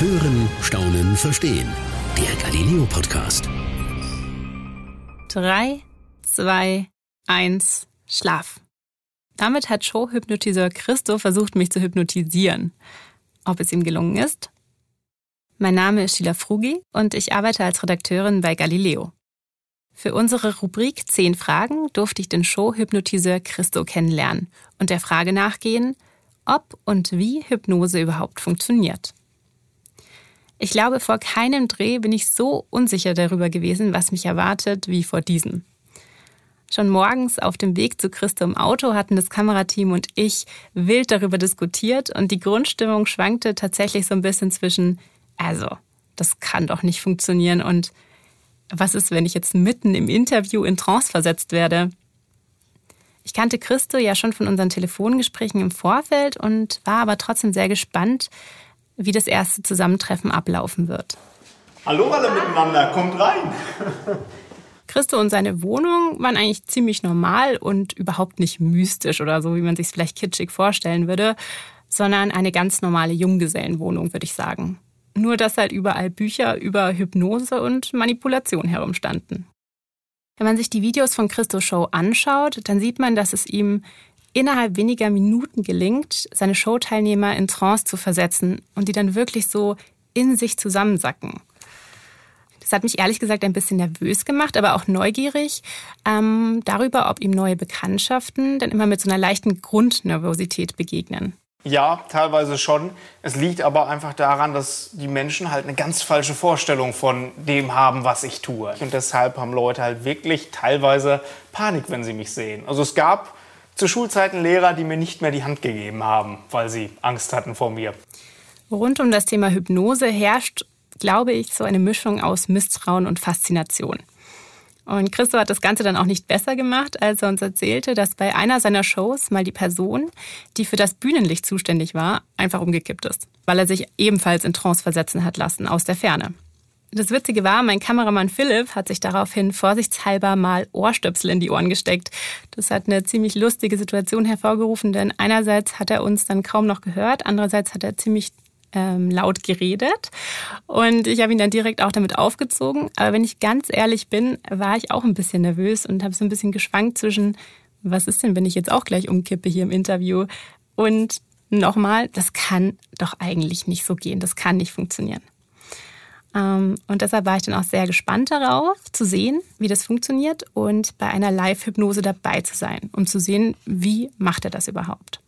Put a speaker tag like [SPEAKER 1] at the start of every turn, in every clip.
[SPEAKER 1] Hören, Staunen, Verstehen. Der Galileo Podcast.
[SPEAKER 2] 3, 2, 1, Schlaf. Damit hat Showhypnotiseur Christo versucht, mich zu hypnotisieren. Ob es ihm gelungen ist? Mein Name ist Sheila Frugi und ich arbeite als Redakteurin bei Galileo. Für unsere Rubrik 10 Fragen durfte ich den Showhypnotiseur Christo kennenlernen und der Frage nachgehen, ob und wie Hypnose überhaupt funktioniert. Ich glaube, vor keinem Dreh bin ich so unsicher darüber gewesen, was mich erwartet, wie vor diesem. Schon morgens auf dem Weg zu Christo im Auto hatten das Kamerateam und ich wild darüber diskutiert und die Grundstimmung schwankte tatsächlich so ein bisschen zwischen, also, das kann doch nicht funktionieren und was ist, wenn ich jetzt mitten im Interview in Trance versetzt werde? Ich kannte Christo ja schon von unseren Telefongesprächen im Vorfeld und war aber trotzdem sehr gespannt, wie das erste Zusammentreffen ablaufen wird.
[SPEAKER 3] Hallo alle miteinander, kommt rein.
[SPEAKER 2] Christo und seine Wohnung waren eigentlich ziemlich normal und überhaupt nicht mystisch oder so, wie man sich es vielleicht kitschig vorstellen würde, sondern eine ganz normale Junggesellenwohnung, würde ich sagen. Nur, dass halt überall Bücher über Hypnose und Manipulation herumstanden. Wenn man sich die Videos von Christo Show anschaut, dann sieht man, dass es ihm innerhalb weniger Minuten gelingt, seine Showteilnehmer in Trance zu versetzen und die dann wirklich so in sich zusammensacken. Das hat mich ehrlich gesagt ein bisschen nervös gemacht, aber auch neugierig ähm, darüber, ob ihm neue Bekanntschaften dann immer mit so einer leichten Grundnervosität begegnen.
[SPEAKER 3] Ja, teilweise schon. Es liegt aber einfach daran, dass die Menschen halt eine ganz falsche Vorstellung von dem haben, was ich tue. Und deshalb haben Leute halt wirklich teilweise Panik, wenn sie mich sehen. Also es gab zu Schulzeiten Lehrer, die mir nicht mehr die Hand gegeben haben, weil sie Angst hatten vor mir.
[SPEAKER 2] Rund um das Thema Hypnose herrscht, glaube ich, so eine Mischung aus Misstrauen und Faszination. Und Christo hat das Ganze dann auch nicht besser gemacht, als er uns erzählte, dass bei einer seiner Shows mal die Person, die für das Bühnenlicht zuständig war, einfach umgekippt ist, weil er sich ebenfalls in Trance versetzen hat lassen aus der Ferne. Das Witzige war, mein Kameramann Philipp hat sich daraufhin vorsichtshalber mal Ohrstöpsel in die Ohren gesteckt. Das hat eine ziemlich lustige Situation hervorgerufen, denn einerseits hat er uns dann kaum noch gehört, andererseits hat er ziemlich ähm, laut geredet und ich habe ihn dann direkt auch damit aufgezogen. Aber wenn ich ganz ehrlich bin, war ich auch ein bisschen nervös und habe so ein bisschen geschwankt zwischen, was ist denn, wenn ich jetzt auch gleich umkippe hier im Interview und nochmal, das kann doch eigentlich nicht so gehen, das kann nicht funktionieren. Ähm, und deshalb war ich dann auch sehr gespannt darauf, zu sehen, wie das funktioniert und bei einer Live-Hypnose dabei zu sein, um zu sehen, wie macht er das überhaupt.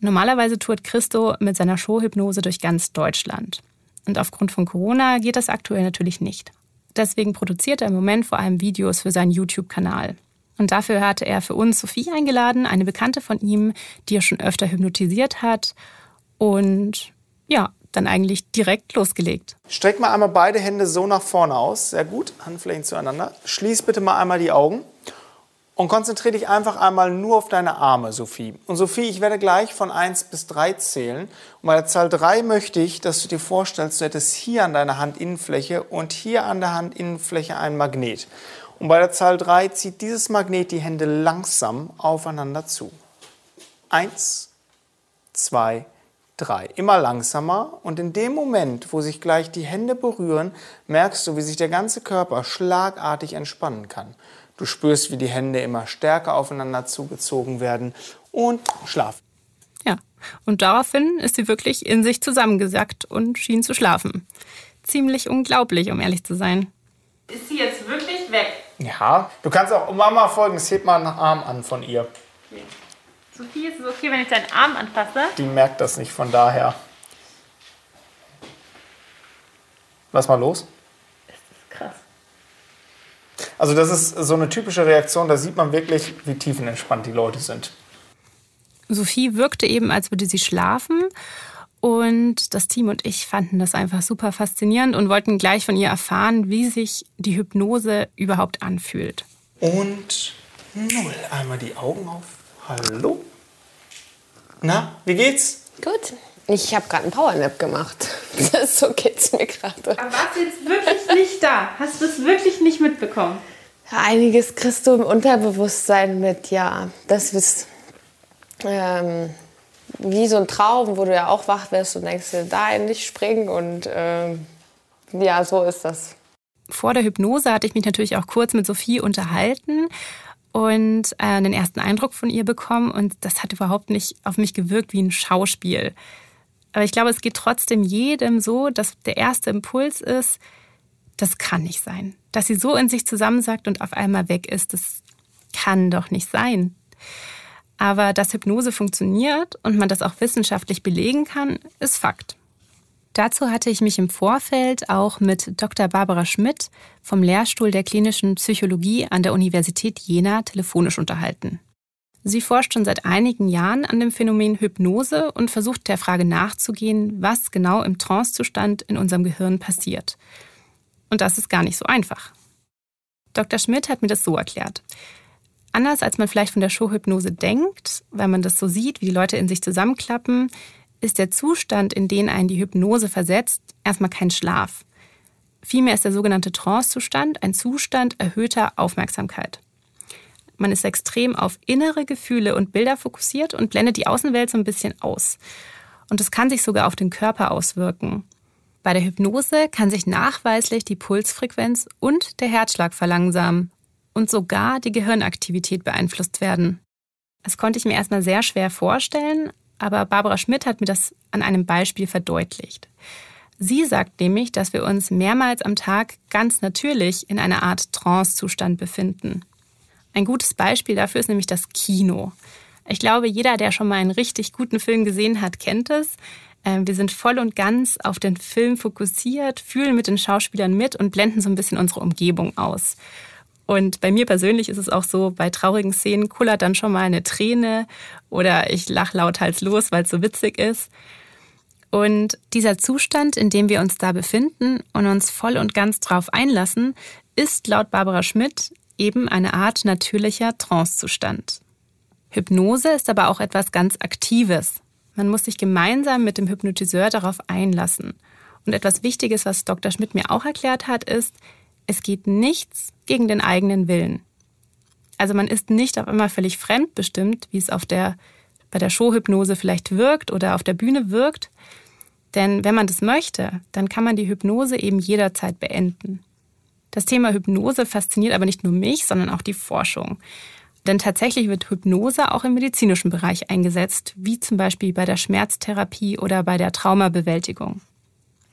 [SPEAKER 2] Normalerweise tourt Christo mit seiner Showhypnose durch ganz Deutschland. Und aufgrund von Corona geht das aktuell natürlich nicht. Deswegen produziert er im Moment vor allem Videos für seinen YouTube-Kanal. Und dafür hatte er für uns Sophie eingeladen, eine Bekannte von ihm, die er schon öfter hypnotisiert hat. Und ja, dann eigentlich direkt losgelegt.
[SPEAKER 3] Streck mal einmal beide Hände so nach vorne aus. Sehr gut. Handflächen zueinander. Schließ bitte mal einmal die Augen. Und konzentriere dich einfach einmal nur auf deine Arme, Sophie. Und Sophie, ich werde gleich von 1 bis 3 zählen. Und bei der Zahl 3 möchte ich, dass du dir vorstellst, du hättest hier an deiner Handinnenfläche und hier an der Handinnenfläche ein Magnet. Und bei der Zahl 3 zieht dieses Magnet die Hände langsam aufeinander zu. 1, 2, 3. Immer langsamer und in dem Moment, wo sich gleich die Hände berühren, merkst du, wie sich der ganze Körper schlagartig entspannen kann. Du spürst, wie die Hände immer stärker aufeinander zugezogen werden und schlafen.
[SPEAKER 2] Ja, und daraufhin ist sie wirklich in sich zusammengesackt und schien zu schlafen. Ziemlich unglaublich, um ehrlich zu sein.
[SPEAKER 4] Ist sie jetzt wirklich weg?
[SPEAKER 3] Ja, du kannst auch Mama folgendes, heb mal einen Arm an von ihr.
[SPEAKER 4] Okay. Sophie, ist es okay, wenn ich deinen Arm anfasse?
[SPEAKER 3] Die merkt das nicht, von daher. Lass mal los. Also das ist so eine typische Reaktion, da sieht man wirklich, wie tiefenentspannt die Leute sind.
[SPEAKER 2] Sophie wirkte eben, als würde sie schlafen. Und das Team und ich fanden das einfach super faszinierend und wollten gleich von ihr erfahren, wie sich die Hypnose überhaupt anfühlt.
[SPEAKER 3] Und null. Einmal die Augen auf. Hallo? Na, wie geht's?
[SPEAKER 5] Gut. Ich habe gerade einen Powernap gemacht. so geht's mir gerade.
[SPEAKER 4] Aber warst du jetzt wirklich nicht da? Hast du es wirklich nicht mitbekommen?
[SPEAKER 5] Einiges kriegst du im Unterbewusstsein mit, ja. Das ist, ähm, wie so ein Traum, wo du ja auch wach wirst und denkst da nicht springen und äh, ja, so ist das.
[SPEAKER 2] Vor der Hypnose hatte ich mich natürlich auch kurz mit Sophie unterhalten und äh, einen ersten Eindruck von ihr bekommen und das hat überhaupt nicht auf mich gewirkt wie ein Schauspiel. Aber ich glaube, es geht trotzdem jedem so, dass der erste Impuls ist, das kann nicht sein. Dass sie so in sich zusammensackt und auf einmal weg ist, das kann doch nicht sein. Aber dass Hypnose funktioniert und man das auch wissenschaftlich belegen kann, ist Fakt. Dazu hatte ich mich im Vorfeld auch mit Dr. Barbara Schmidt vom Lehrstuhl der klinischen Psychologie an der Universität Jena telefonisch unterhalten. Sie forscht schon seit einigen Jahren an dem Phänomen Hypnose und versucht der Frage nachzugehen, was genau im Trancezustand in unserem Gehirn passiert. Und das ist gar nicht so einfach. Dr. Schmidt hat mir das so erklärt. Anders als man vielleicht von der Showhypnose denkt, weil man das so sieht, wie die Leute in sich zusammenklappen, ist der Zustand, in den einen die Hypnose versetzt, erstmal kein Schlaf. Vielmehr ist der sogenannte Trance-Zustand ein Zustand erhöhter Aufmerksamkeit. Man ist extrem auf innere Gefühle und Bilder fokussiert und blendet die Außenwelt so ein bisschen aus. Und es kann sich sogar auf den Körper auswirken. Bei der Hypnose kann sich nachweislich die Pulsfrequenz und der Herzschlag verlangsamen und sogar die Gehirnaktivität beeinflusst werden. Das konnte ich mir erstmal sehr schwer vorstellen, aber Barbara Schmidt hat mir das an einem Beispiel verdeutlicht. Sie sagt nämlich, dass wir uns mehrmals am Tag ganz natürlich in einer Art Trance-Zustand befinden. Ein gutes Beispiel dafür ist nämlich das Kino. Ich glaube, jeder, der schon mal einen richtig guten Film gesehen hat, kennt es. Ähm, wir sind voll und ganz auf den Film fokussiert, fühlen mit den Schauspielern mit und blenden so ein bisschen unsere Umgebung aus. Und bei mir persönlich ist es auch so, bei traurigen Szenen kullert dann schon mal eine Träne oder ich lach lauthals los, weil es so witzig ist. Und dieser Zustand, in dem wir uns da befinden und uns voll und ganz drauf einlassen, ist laut Barbara Schmidt eben eine Art natürlicher Trancezustand. Hypnose ist aber auch etwas ganz Aktives. Man muss sich gemeinsam mit dem Hypnotiseur darauf einlassen. Und etwas Wichtiges, was Dr. Schmidt mir auch erklärt hat, ist, es geht nichts gegen den eigenen Willen. Also man ist nicht auf einmal völlig fremdbestimmt, wie es auf der, bei der Showhypnose vielleicht wirkt oder auf der Bühne wirkt. Denn wenn man das möchte, dann kann man die Hypnose eben jederzeit beenden. Das Thema Hypnose fasziniert aber nicht nur mich, sondern auch die Forschung. Denn tatsächlich wird Hypnose auch im medizinischen Bereich eingesetzt, wie zum Beispiel bei der Schmerztherapie oder bei der Traumabewältigung.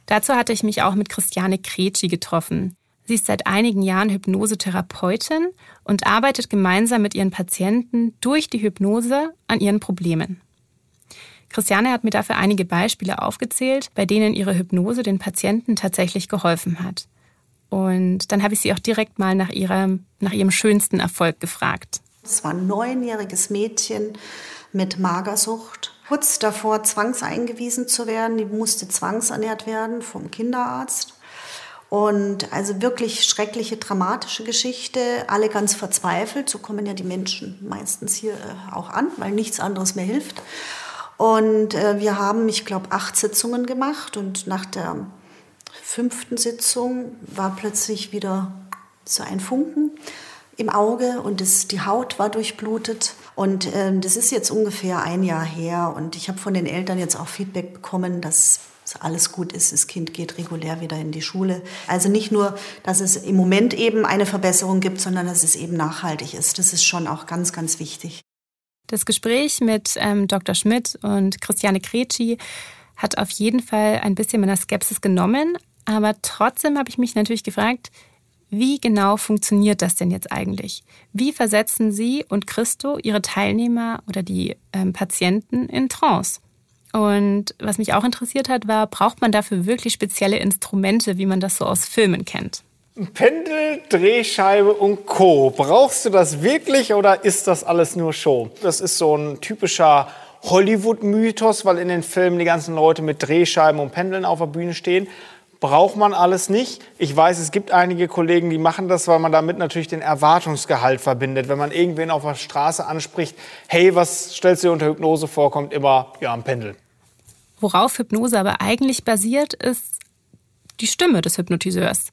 [SPEAKER 2] Dazu hatte ich mich auch mit Christiane Kretschi getroffen. Sie ist seit einigen Jahren Hypnosetherapeutin und arbeitet gemeinsam mit ihren Patienten durch die Hypnose an ihren Problemen. Christiane hat mir dafür einige Beispiele aufgezählt, bei denen ihre Hypnose den Patienten tatsächlich geholfen hat. Und dann habe ich sie auch direkt mal nach, ihrem, nach ihrem schönsten Erfolg gefragt.
[SPEAKER 6] Es war ein neunjähriges Mädchen mit Magersucht, kurz davor zwangseingewiesen zu werden. Die musste zwangsernährt werden vom Kinderarzt. Und also wirklich schreckliche, dramatische Geschichte, alle ganz verzweifelt. So kommen ja die Menschen meistens hier äh, auch an, weil nichts anderes mehr hilft. Und äh, wir haben, ich glaube, acht Sitzungen gemacht und nach der fünften Sitzung war plötzlich wieder so ein Funken im Auge und das, die Haut war durchblutet. Und ähm, das ist jetzt ungefähr ein Jahr her. Und ich habe von den Eltern jetzt auch Feedback bekommen, dass alles gut ist. Das Kind geht regulär wieder in die Schule. Also nicht nur, dass es im Moment eben eine Verbesserung gibt, sondern dass es eben nachhaltig ist. Das ist schon auch ganz, ganz wichtig.
[SPEAKER 2] Das Gespräch mit ähm, Dr. Schmidt und Christiane Kretschi hat auf jeden Fall ein bisschen meiner Skepsis genommen, aber trotzdem habe ich mich natürlich gefragt, wie genau funktioniert das denn jetzt eigentlich? Wie versetzen Sie und Christo Ihre Teilnehmer oder die ähm, Patienten in Trance? Und was mich auch interessiert hat, war, braucht man dafür wirklich spezielle Instrumente, wie man das so aus Filmen kennt?
[SPEAKER 3] Pendel, Drehscheibe und Co. Brauchst du das wirklich oder ist das alles nur Show? Das ist so ein typischer Hollywood-Mythos, weil in den Filmen die ganzen Leute mit Drehscheiben und Pendeln auf der Bühne stehen braucht man alles nicht. Ich weiß, es gibt einige Kollegen, die machen das, weil man damit natürlich den Erwartungsgehalt verbindet. Wenn man irgendwen auf der Straße anspricht, hey, was stellst du dir unter Hypnose vor, kommt immer ja, ein Pendel.
[SPEAKER 2] Worauf Hypnose aber eigentlich basiert, ist die Stimme des Hypnotiseurs.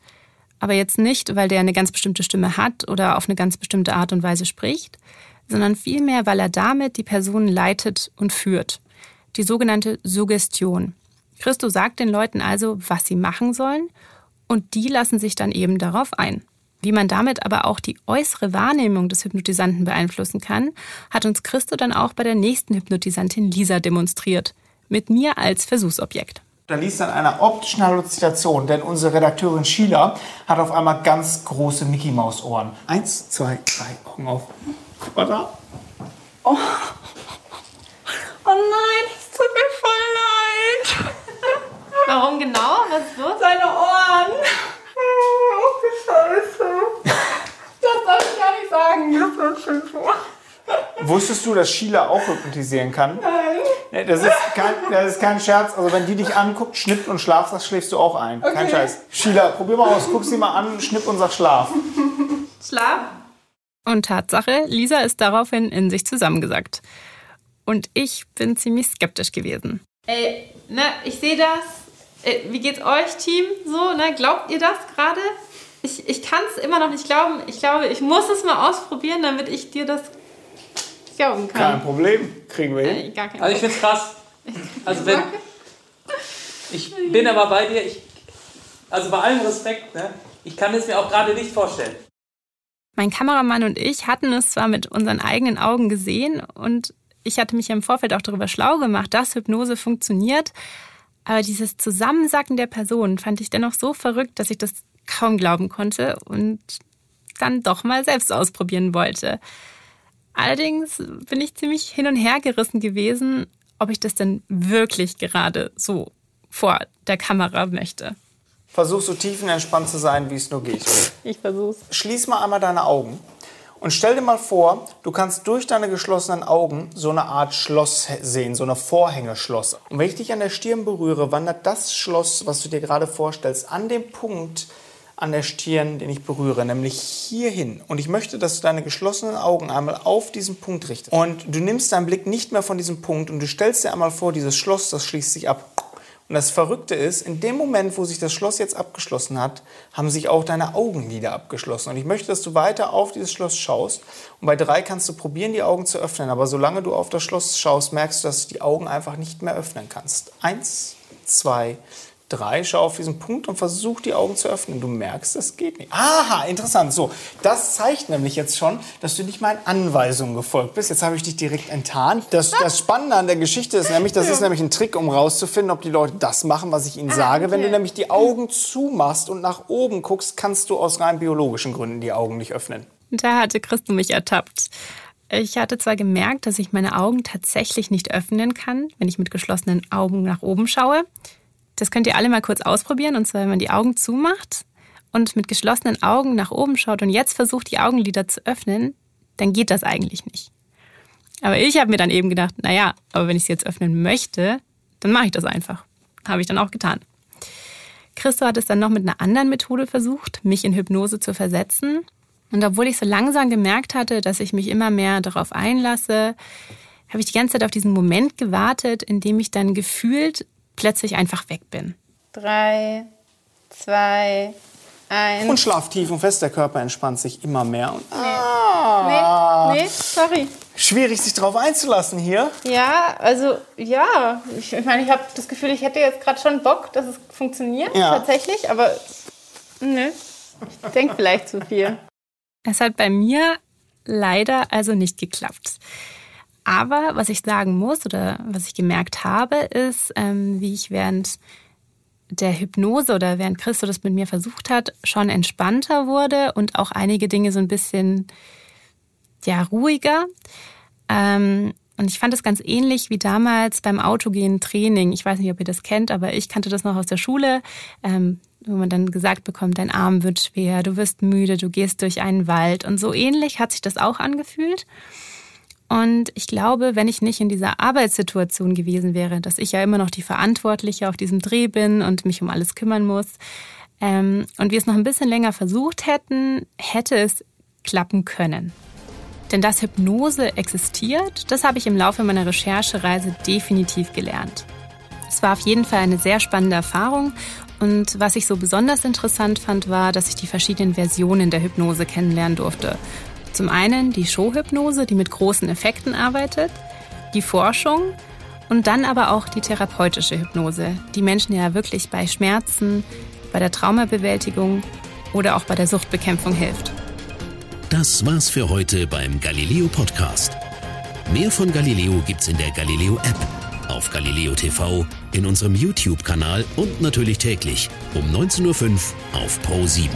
[SPEAKER 2] Aber jetzt nicht, weil der eine ganz bestimmte Stimme hat oder auf eine ganz bestimmte Art und Weise spricht, sondern vielmehr, weil er damit die Person leitet und führt. die sogenannte Suggestion. Christo sagt den Leuten also, was sie machen sollen und die lassen sich dann eben darauf ein. Wie man damit aber auch die äußere Wahrnehmung des Hypnotisanten beeinflussen kann, hat uns Christo dann auch bei der nächsten Hypnotisantin Lisa demonstriert. Mit mir als Versuchsobjekt.
[SPEAKER 3] Da liest dann einer optischen Halluzination, denn unsere Redakteurin Sheila hat auf einmal ganz große Mickey Maus Ohren. Eins, zwei, drei, Augen auf. Da.
[SPEAKER 4] Oh. oh nein, es tut mir voll leid.
[SPEAKER 2] Warum genau? Was ist los?
[SPEAKER 4] Seine Ohren. Oh, Scheiße. Das darf ich gar nicht sagen. Das ist schön vor.
[SPEAKER 3] Wusstest du, dass Sheila auch hypnotisieren kann?
[SPEAKER 4] Nein.
[SPEAKER 3] Das ist, kein, das ist kein Scherz. Also wenn die dich anguckt, schnippt und schlaft, das schläfst du auch ein. Kein
[SPEAKER 4] Okay.
[SPEAKER 3] Scheiß. Sheila, probier mal aus. Guck sie mal an, schnipp und sag Schlaf.
[SPEAKER 4] Schlaf?
[SPEAKER 2] Und Tatsache, Lisa ist daraufhin in sich zusammengesackt. Und ich bin ziemlich skeptisch gewesen.
[SPEAKER 4] Ey, ne, ich sehe das. Äh, Wie geht's euch, Team? So, ne, glaubt ihr das gerade? Ich, ich kann es immer noch nicht glauben. Ich glaube, ich muss es mal ausprobieren, damit ich dir das glauben
[SPEAKER 3] Kein
[SPEAKER 4] kann.
[SPEAKER 3] Problem. Kriegen wir hin.
[SPEAKER 4] Äh, gar kein
[SPEAKER 7] Also ich find's krass. Also wenn ich bin aber bei dir, ich, also bei allem Respekt, ne, ich kann es mir auch gerade nicht vorstellen.
[SPEAKER 2] Mein Kameramann und ich hatten es zwar mit unseren eigenen Augen gesehen und ich hatte mich im Vorfeld auch darüber schlau gemacht, dass Hypnose funktioniert, aber dieses Zusammensacken der Person fand ich dennoch so verrückt, dass ich das kaum glauben konnte und dann doch mal selbst ausprobieren wollte. Allerdings bin ich ziemlich hin und her gerissen gewesen, ob ich das denn wirklich gerade so vor der Kamera möchte.
[SPEAKER 3] Versuch so tiefenentspannt zu sein, wie es nur geht.
[SPEAKER 2] Ich versuch's.
[SPEAKER 3] Schließ mal einmal deine Augen und stell dir mal vor, du kannst durch deine geschlossenen Augen so eine Art Schloss sehen, so eine Vorhängeschloss. Und wenn ich dich an der Stirn berühre, wandert das Schloss, was du dir gerade vorstellst, an dem Punkt an der Stirn, den ich berühre, nämlich hierhin. Und ich möchte, dass du deine geschlossenen Augen einmal auf diesen Punkt richtest. Und du nimmst deinen Blick nicht mehr von diesem Punkt und du stellst dir einmal vor, dieses Schloss, das schließt sich ab. Und das Verrückte ist, in dem Moment, wo sich das Schloss jetzt abgeschlossen hat, haben sich auch deine Augenlider abgeschlossen. Und ich möchte, dass du weiter auf dieses Schloss schaust. Und bei drei kannst du probieren, die Augen zu öffnen. Aber solange du auf das Schloss schaust, merkst du, dass du die Augen einfach nicht mehr öffnen kannst. Eins, zwei, drei. Schau auf diesen Punkt und versuch, die Augen zu öffnen. Du merkst, das geht nicht. Aha, interessant. So, das zeigt nämlich jetzt schon, dass du nicht meinen Anweisungen gefolgt bist. Jetzt habe ich dich direkt enttarnt. Das, das Spannende an der Geschichte ist nämlich, das ist nämlich ein Trick, um rauszufinden, ob die Leute das machen, was ich ihnen sage. Wenn du nämlich die Augen zumachst und nach oben guckst, kannst du aus rein biologischen Gründen die Augen nicht öffnen.
[SPEAKER 2] Da hatte Christo mich ertappt. Ich hatte zwar gemerkt, dass ich meine Augen tatsächlich nicht öffnen kann, wenn ich mit geschlossenen Augen nach oben schaue. Das könnt ihr alle mal kurz ausprobieren. Und zwar, wenn man die Augen zumacht und mit geschlossenen Augen nach oben schaut und jetzt versucht, die Augenlider zu öffnen, dann geht das eigentlich nicht. Aber ich habe mir dann eben gedacht, naja, aber wenn ich sie jetzt öffnen möchte, dann mache ich das einfach. Habe ich dann auch getan. Christo hat es dann noch mit einer anderen Methode versucht, mich in Hypnose zu versetzen. Und obwohl ich so langsam gemerkt hatte, dass ich mich immer mehr darauf einlasse, habe ich die ganze Zeit auf diesen Moment gewartet, in dem ich dann gefühlt plötzlich einfach weg bin.
[SPEAKER 4] Drei, zwei, eins.
[SPEAKER 3] Und schlaf tief und fest, der Körper entspannt sich immer mehr. Und, ah,
[SPEAKER 4] Nee, nee, sorry.
[SPEAKER 3] Schwierig, sich darauf einzulassen hier.
[SPEAKER 4] Ja, also ja, ich, ich meine, ich habe das Gefühl, ich hätte jetzt gerade schon Bock, dass es funktioniert,
[SPEAKER 3] Ja.
[SPEAKER 4] tatsächlich, aber ne, ich denke vielleicht zu viel.
[SPEAKER 2] Es hat bei mir leider also nicht geklappt. Aber was ich sagen muss oder was ich gemerkt habe, ist, ähm, wie ich während der Hypnose oder während Christo das mit mir versucht hat, schon entspannter wurde und auch einige Dinge so ein bisschen ja, ruhiger. Ähm, und ich fand es ganz ähnlich wie damals beim autogenen Training. Ich weiß nicht, ob ihr das kennt, aber ich kannte das noch aus der Schule, ähm, wo man dann gesagt bekommt, dein Arm wird schwer, du wirst müde, du gehst durch einen Wald. Und so ähnlich hat sich das auch angefühlt. Und ich glaube, wenn ich nicht in dieser Arbeitssituation gewesen wäre, dass ich ja immer noch die Verantwortliche auf diesem Dreh bin und mich um alles kümmern muss, ähm, und wir es noch ein bisschen länger versucht hätten, hätte es klappen können. Denn dass Hypnose existiert, das habe ich im Laufe meiner Recherchereise definitiv gelernt. Es war auf jeden Fall eine sehr spannende Erfahrung und was ich so besonders interessant fand, war, dass ich die verschiedenen Versionen der Hypnose kennenlernen durfte. Zum einen die Showhypnose, die mit großen Effekten arbeitet, die Forschung Und dann aber auch die therapeutische Hypnose, die Menschen ja wirklich bei Schmerzen, bei der Traumabewältigung oder auch bei der Suchtbekämpfung hilft.
[SPEAKER 1] Das war's für heute beim Galileo Podcast. Mehr von Galileo gibt's in der Galileo App, auf Galileo TV, in unserem YouTube-Kanal und natürlich täglich um 19.05 Uhr auf Pro 7.